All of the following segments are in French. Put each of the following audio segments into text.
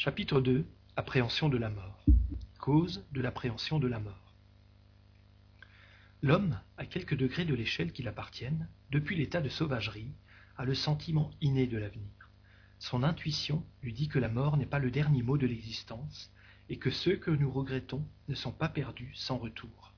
Chapitre 2 Appréhension de la mort. Cause de l'appréhension de la mort. L'homme, à quelques degrés de l'échelle qui l'appartiennent, depuis l'état de sauvagerie, a le sentiment inné de l'avenir. Son intuition lui dit que la mort n'est pas le dernier mot de l'existence et que ceux que nous regrettons ne sont pas perdus sans retour.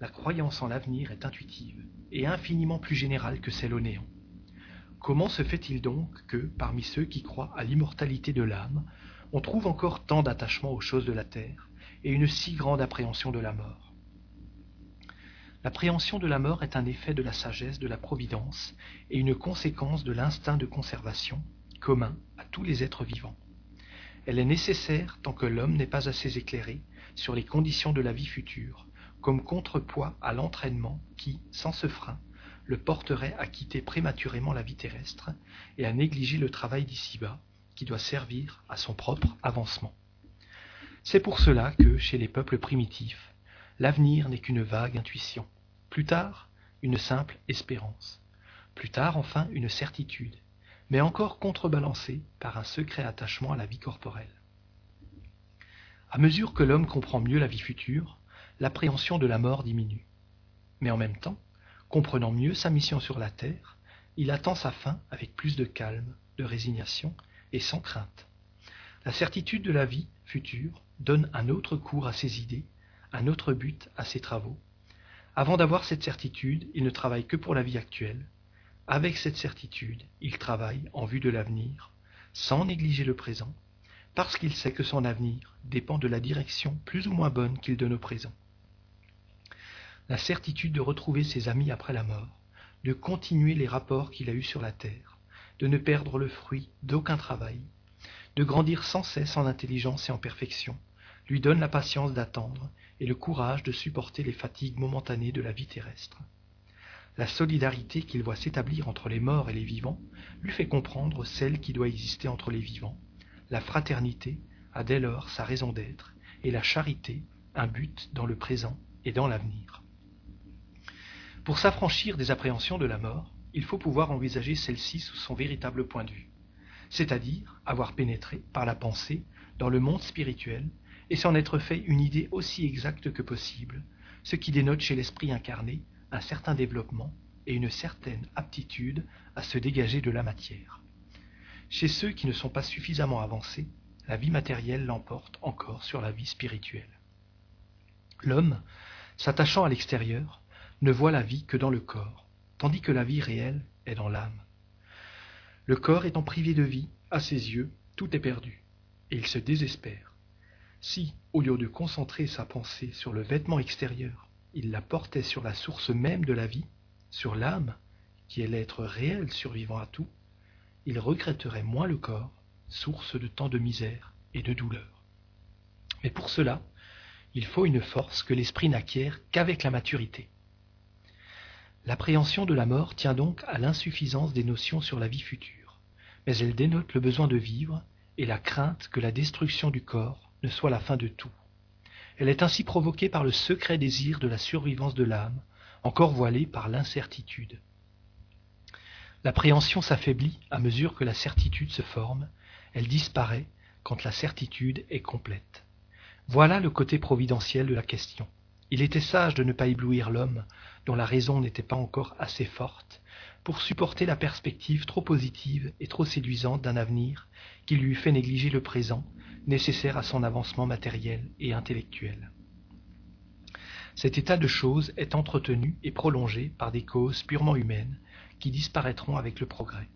La croyance en l'avenir est intuitive et infiniment plus générale que celle au néant. Comment se fait-il donc que, parmi ceux qui croient à l'immortalité de l'âme, on trouve encore tant d'attachement aux choses de la terre et une si grande appréhension de la mort? L'appréhension de la mort est un effet de la sagesse de la providence et une conséquence de l'instinct de conservation commun à tous les êtres vivants. Elle est nécessaire tant que l'homme n'est pas assez éclairé sur les conditions de la vie future, comme contrepoids à l'entraînement qui, sans ce frein, le porterait à quitter prématurément la vie terrestre et à négliger le travail d'ici-bas qui doit servir à son propre avancement. C'est pour cela que, chez les peuples primitifs, l'avenir n'est qu'une vague intuition, plus tard une simple espérance, plus tard enfin une certitude, mais encore contrebalancée par un secret attachement à la vie corporelle. À mesure que l'homme comprend mieux la vie future, l'appréhension de la mort diminue. Mais en même temps, comprenant mieux sa mission sur la terre, il attend sa fin avec plus de calme, de résignation et sans crainte. La certitude de la vie future donne un autre cours à ses idées, un autre but à ses travaux. Avant d'avoir cette certitude, il ne travaille que pour la vie actuelle. Avec cette certitude, il travaille en vue de l'avenir, sans négliger le présent, parce qu'il sait que son avenir dépend de la direction plus ou moins bonne qu'il donne au présent. La certitude de retrouver ses amis après la mort, de continuer les rapports qu'il a eus sur la terre, de ne perdre le fruit d'aucun travail, de grandir sans cesse en intelligence et en perfection, lui donne la patience d'attendre et le courage de supporter les fatigues momentanées de la vie terrestre. La solidarité qu'il voit s'établir entre les morts et les vivants lui fait comprendre celle qui doit exister entre les vivants. La fraternité a dès lors sa raison d'être, et la charité un but dans le présent et dans l'avenir. Pour s'affranchir des appréhensions de la mort, il faut pouvoir envisager celle-ci sous son véritable point de vue, c'est-à-dire avoir pénétré par la pensée dans le monde spirituel et s'en être fait une idée aussi exacte que possible, ce qui dénote chez l'esprit incarné un certain développement et une certaine aptitude à se dégager de la matière. Chez ceux qui ne sont pas suffisamment avancés, la vie matérielle l'emporte encore sur la vie spirituelle. L'homme, s'attachant à l'extérieur, ne voit la vie que dans le corps, tandis que la vie réelle est dans l'âme. Le corps étant privé de vie, à ses yeux, tout est perdu, et il se désespère. Si, au lieu de concentrer sa pensée sur le vêtement extérieur, il la portait sur la source même de la vie, sur l'âme, qui est l'être réel survivant à tout, il regretterait moins le corps, source de tant de misère et de douleur. Mais pour cela, il faut une force que l'esprit n'acquiert qu'avec la maturité. L'appréhension de la mort tient donc à l'insuffisance des notions sur la vie future, mais elle dénote le besoin de vivre et la crainte que la destruction du corps ne soit la fin de tout. Elle est ainsi provoquée par le secret désir de la survivance de l'âme, encore voilée par l'incertitude. L'appréhension s'affaiblit à mesure que la certitude se forme, elle disparaît quand la certitude est complète. Voilà le côté providentiel de la question. Il était sage de ne pas éblouir l'homme, dont la raison n'était pas encore assez forte, pour supporter la perspective trop positive et trop séduisante d'un avenir qui lui fait négliger le présent, nécessaire à son avancement matériel et intellectuel. Cet état de choses est entretenu et prolongé par des causes purement humaines qui disparaîtront avec le progrès.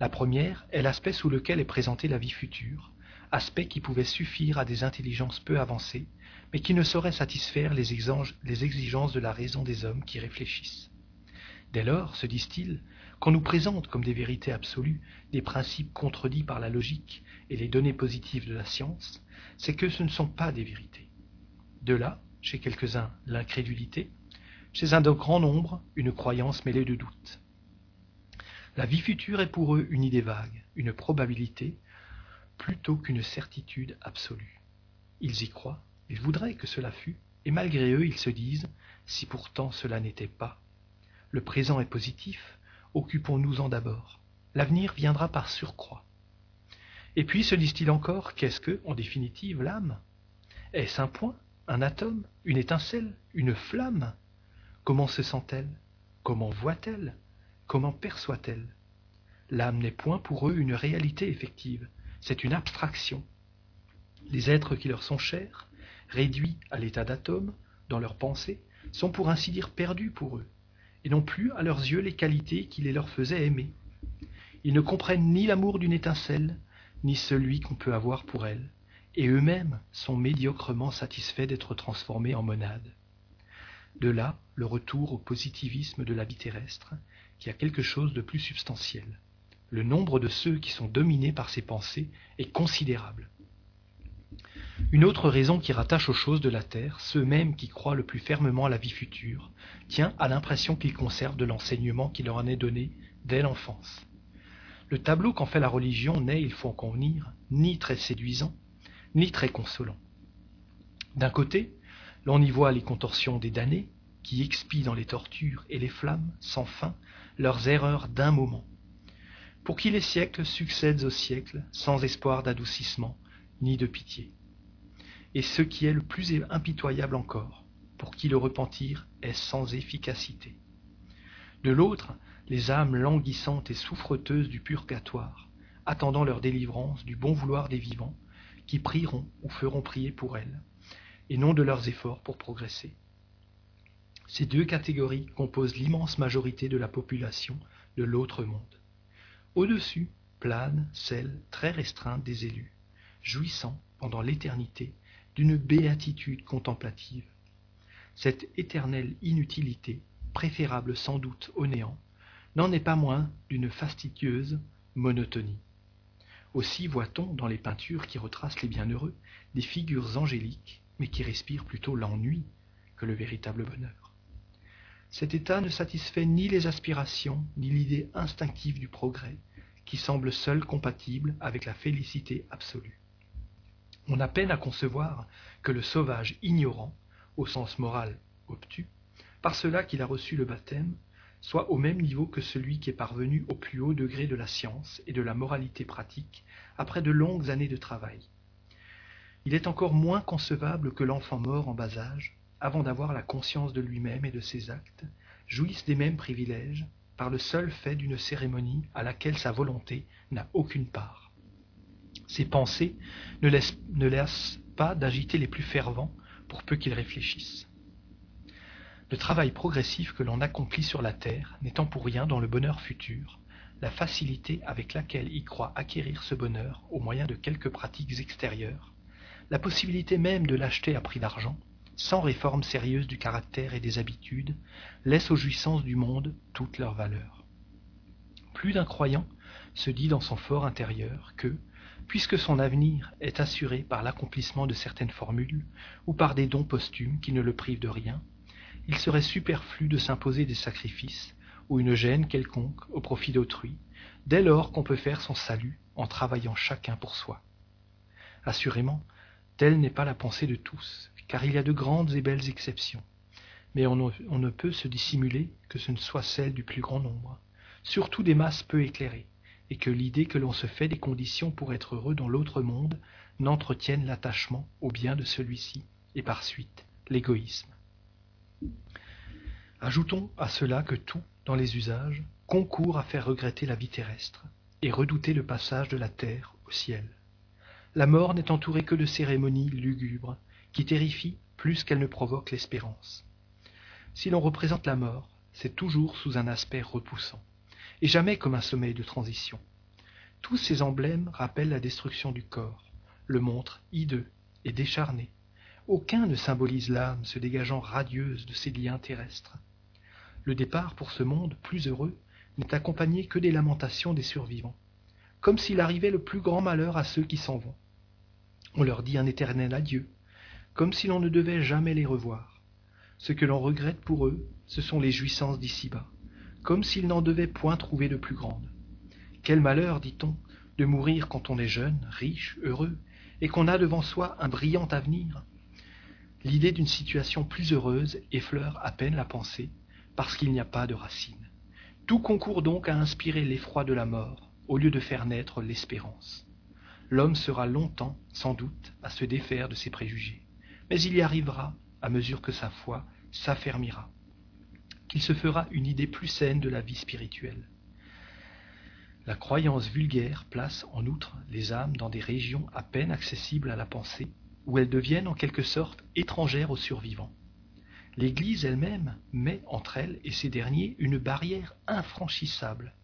La première est l'aspect sous lequel est présentée la vie future, aspect qui pouvait suffire à des intelligences peu avancées, mais qui ne saurait satisfaire les, exigences de la raison des hommes qui réfléchissent. Dès lors, se disent-ils, qu'on nous présente comme des vérités absolues des principes contredits par la logique et les données positives de la science, c'est que ce ne sont pas des vérités. De là, chez quelques-uns, l'incrédulité, chez un de grand nombre, une croyance mêlée de doute. La vie future est pour eux une idée vague, une probabilité, plutôt qu'une certitude absolue. Ils y croient, ils voudraient que cela fût, et malgré eux ils se disent, si pourtant cela n'était pas. Le présent est positif, occupons-nous-en d'abord. L'avenir viendra par surcroît. Et puis se disent-ils encore, qu'est-ce que, en définitive, l'âme? Est-ce un point, un atome, une étincelle, une flamme? Comment se sent-elle? Comment voit-elle? Comment perçoit-elle? L'âme n'est point pour eux une réalité effective, c'est une abstraction. Les êtres qui leur sont chers, réduits à l'état d'atomes, dans leurs pensées, sont pour ainsi dire perdus pour eux, et n'ont plus à leurs yeux les qualités qui les leur faisaient aimer. Ils ne comprennent ni l'amour d'une étincelle, ni celui qu'on peut avoir pour elle, et eux-mêmes sont médiocrement satisfaits d'être transformés en monades. De là le retour au positivisme de la vie terrestre, qui a quelque chose de plus substantiel. Le nombre de ceux qui sont dominés par ces pensées est considérable. Une autre raison qui rattache aux choses de la terre ceux mêmes qui croient le plus fermement à la vie future tient à l'impression qu'ils conservent de l'enseignement qui leur en est donné dès l'enfance. Le tableau qu'en fait la religion n'est, il faut en convenir, ni très séduisant, ni très consolant. D'un côté, l'on y voit les contorsions des damnés, qui expient dans les tortures et les flammes, sans fin, leurs erreurs d'un moment, pour qui les siècles succèdent aux siècles, sans espoir d'adoucissement, ni de pitié. Et ce qui est le plus impitoyable encore, pour qui le repentir est sans efficacité. De l'autre, les âmes languissantes et souffreteuses du purgatoire, attendant leur délivrance du bon vouloir des vivants, qui prieront ou feront prier pour elles, et non de leurs efforts pour progresser. Ces deux catégories composent l'immense majorité de la population de l'autre monde. Au-dessus plane celle très restreinte des élus, jouissant pendant l'éternité d'une béatitude contemplative. Cette éternelle inutilité, préférable sans doute au néant, n'en est pas moins d'une fastidieuse monotonie. Aussi voit-on dans les peintures qui retracent les bienheureux des figures angéliques, mais qui respirent plutôt l'ennui que le véritable bonheur. Cet état ne satisfait ni les aspirations, ni l'idée instinctive du progrès, qui semble seule compatible avec la félicité absolue. On a peine à concevoir que le sauvage ignorant, au sens moral obtus, par cela qu'il a reçu le baptême, soit au même niveau que celui qui est parvenu au plus haut degré de la science et de la moralité pratique après de longues années de travail. Il est encore moins concevable que l'enfant mort en bas âge, avant d'avoir la conscience de lui-même et de ses actes, jouisse des mêmes privilèges par le seul fait d'une cérémonie à laquelle sa volonté n'a aucune part. Ses pensées ne laissent, ne laissent pas d'agiter les plus fervents pour peu qu'ils réfléchissent. Le travail progressif que l'on accomplit sur la terre n'étant pour rien dans le bonheur futur, la facilité avec laquelle il croit acquérir ce bonheur au moyen de quelques pratiques extérieures, la possibilité même de l'acheter à prix d'argent, sans réforme sérieuse du caractère et des habitudes, laisse aux jouissances du monde toute leur valeur. Plus d'un croyant se dit dans son fort intérieur que, puisque son avenir est assuré par l'accomplissement de certaines formules ou par des dons posthumes qui ne le privent de rien, il serait superflu de s'imposer des sacrifices ou une gêne quelconque au profit d'autrui, dès lors qu'on peut faire son salut en travaillant chacun pour soi. Assurément, telle n'est pas la pensée de tous, car il y a de grandes et belles exceptions, mais on ne, on ne peut se dissimuler que ce ne soit celle du plus grand nombre, surtout des masses peu éclairées, et que l'idée que l'on se fait des conditions pour être heureux dans l'autre monde n'entretienne l'attachement au bien de celui-ci, et par suite l'égoïsme. Ajoutons à cela que tout, dans les usages, concourt à faire regretter la vie terrestre et redouter le passage de la terre au ciel. La mort n'est entourée que de cérémonies lugubres qui terrifient plus qu'elles ne provoquent l'espérance. Si l'on représente la mort, c'est toujours sous un aspect repoussant, et jamais comme un sommeil de transition. Tous ces emblèmes rappellent la destruction du corps, le montrent hideux et décharné. Aucun ne symbolise l'âme se dégageant radieuse de ses liens terrestres. Le départ pour ce monde plus heureux n'est accompagné que des lamentations des survivants, comme s'il arrivait le plus grand malheur à ceux qui s'en vont. On leur dit un éternel adieu, comme si l'on ne devait jamais les revoir. Ce que l'on regrette pour eux, ce sont les jouissances d'ici-bas, comme s'ils n'en devaient point trouver de plus grandes. Quel malheur, dit-on, de mourir quand on est jeune, riche, heureux, et qu'on a devant soi un brillant avenir. L'idée d'une situation plus heureuse effleure à peine la pensée, parce qu'il n'y a pas de racine. Tout concourt donc à inspirer l'effroi de la mort, au lieu de faire naître l'espérance. l'homme sera longtemps, sans doute, à se défaire de ses préjugés, mais il y arrivera à mesure que sa foi s'affermira, qu'il se fera une idée plus saine de la vie spirituelle. La croyance vulgaire place en outre les âmes dans des régions à peine accessibles à la pensée, où elles deviennent en quelque sorte étrangères aux survivants. L'Église elle-même met entre elle et ces derniers une barrière infranchissable.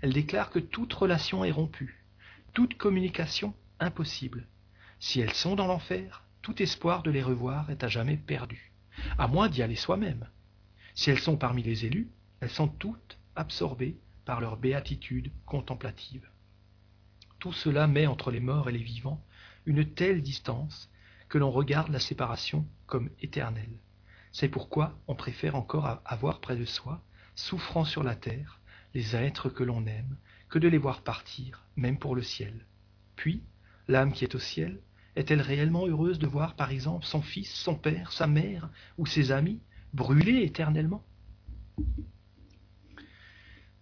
Elle déclare que toute relation est rompue, toute communication impossible. Si elles sont dans l'enfer, tout espoir de les revoir est à jamais perdu, à moins d'y aller soi-même. Si elles sont parmi les élus, elles sont toutes absorbées par leur béatitude contemplative. Tout cela met entre les morts et les vivants une telle distance que l'on regarde la séparation comme éternelle. C'est pourquoi on préfère encore avoir près de soi, souffrant sur la terre, les êtres que l'on aime, que de les voir partir, même pour le ciel. Puis, l'âme qui est au ciel, est-elle réellement heureuse de voir, par exemple, son fils, son père, sa mère ou ses amis brûler éternellement?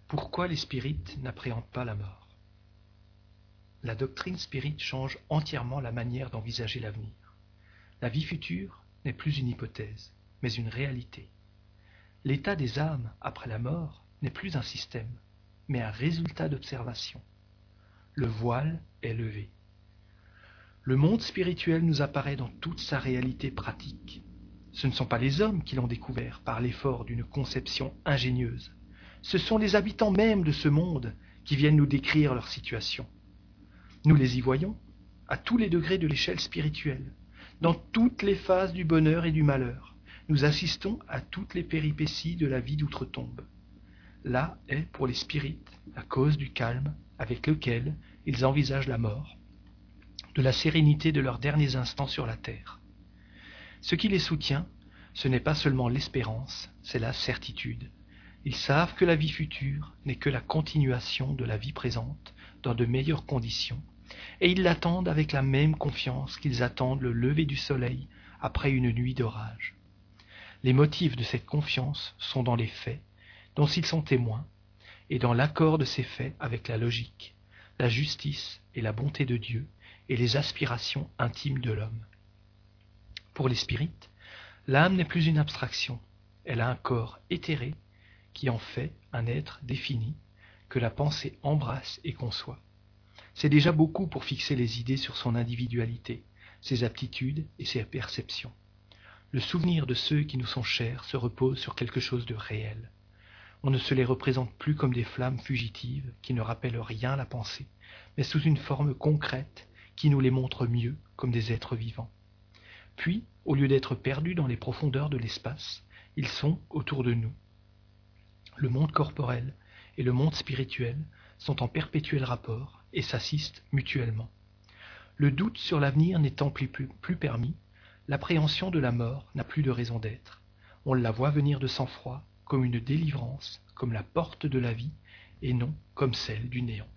Pourquoi les spirites n'appréhendent pas la mort? La doctrine spirite change entièrement la manière d'envisager l'avenir. La vie future n'est plus une hypothèse, mais une réalité. L'état des âmes après la mort n'est plus un système, mais un résultat d'observation. Le voile est levé. Le monde spirituel nous apparaît dans toute sa réalité pratique. Ce ne sont pas les hommes qui l'ont découvert par l'effort d'une conception ingénieuse, ce sont les habitants mêmes de ce monde qui viennent nous décrire leur situation. Nous les y voyons, à tous les degrés de l'échelle spirituelle, dans toutes les phases du bonheur et du malheur. Nous assistons à toutes les péripéties de la vie d'outre-tombe. Là est, pour les spirites, la cause du calme avec lequel ils envisagent la mort, de la sérénité de leurs derniers instants sur la terre. Ce qui les soutient, ce n'est pas seulement l'espérance, c'est la certitude. Ils savent que la vie future n'est que la continuation de la vie présente dans de meilleures conditions, et ils l'attendent avec la même confiance qu'ils attendent le lever du soleil après une nuit d'orage. Les motifs de cette confiance sont dans les faits, dont ils sont témoins, et dans l'accord de ces faits avec la logique, la justice et la bonté de Dieu, et les aspirations intimes de l'homme. Pour les spirites, l'âme n'est plus une abstraction, elle a un corps éthéré qui en fait un être défini, que la pensée embrasse et conçoit. C'est déjà beaucoup pour fixer les idées sur son individualité, ses aptitudes et ses perceptions. Le souvenir de ceux qui nous sont chers se repose sur quelque chose de réel. On ne se les représente plus comme des flammes fugitives qui ne rappellent rien à la pensée, mais sous une forme concrète qui nous les montre mieux comme des êtres vivants. Puis, au lieu d'être perdus dans les profondeurs de l'espace, ils sont autour de nous, le monde corporel et le monde spirituel sont en perpétuel rapport et s'assistent mutuellement. Le doute sur l'avenir n'étant plus, plus, permis, l'appréhension de la mort n'a plus de raison d'être. On la voit venir de sang-froid, comme une délivrance, comme la porte de la vie, et non comme celle du néant.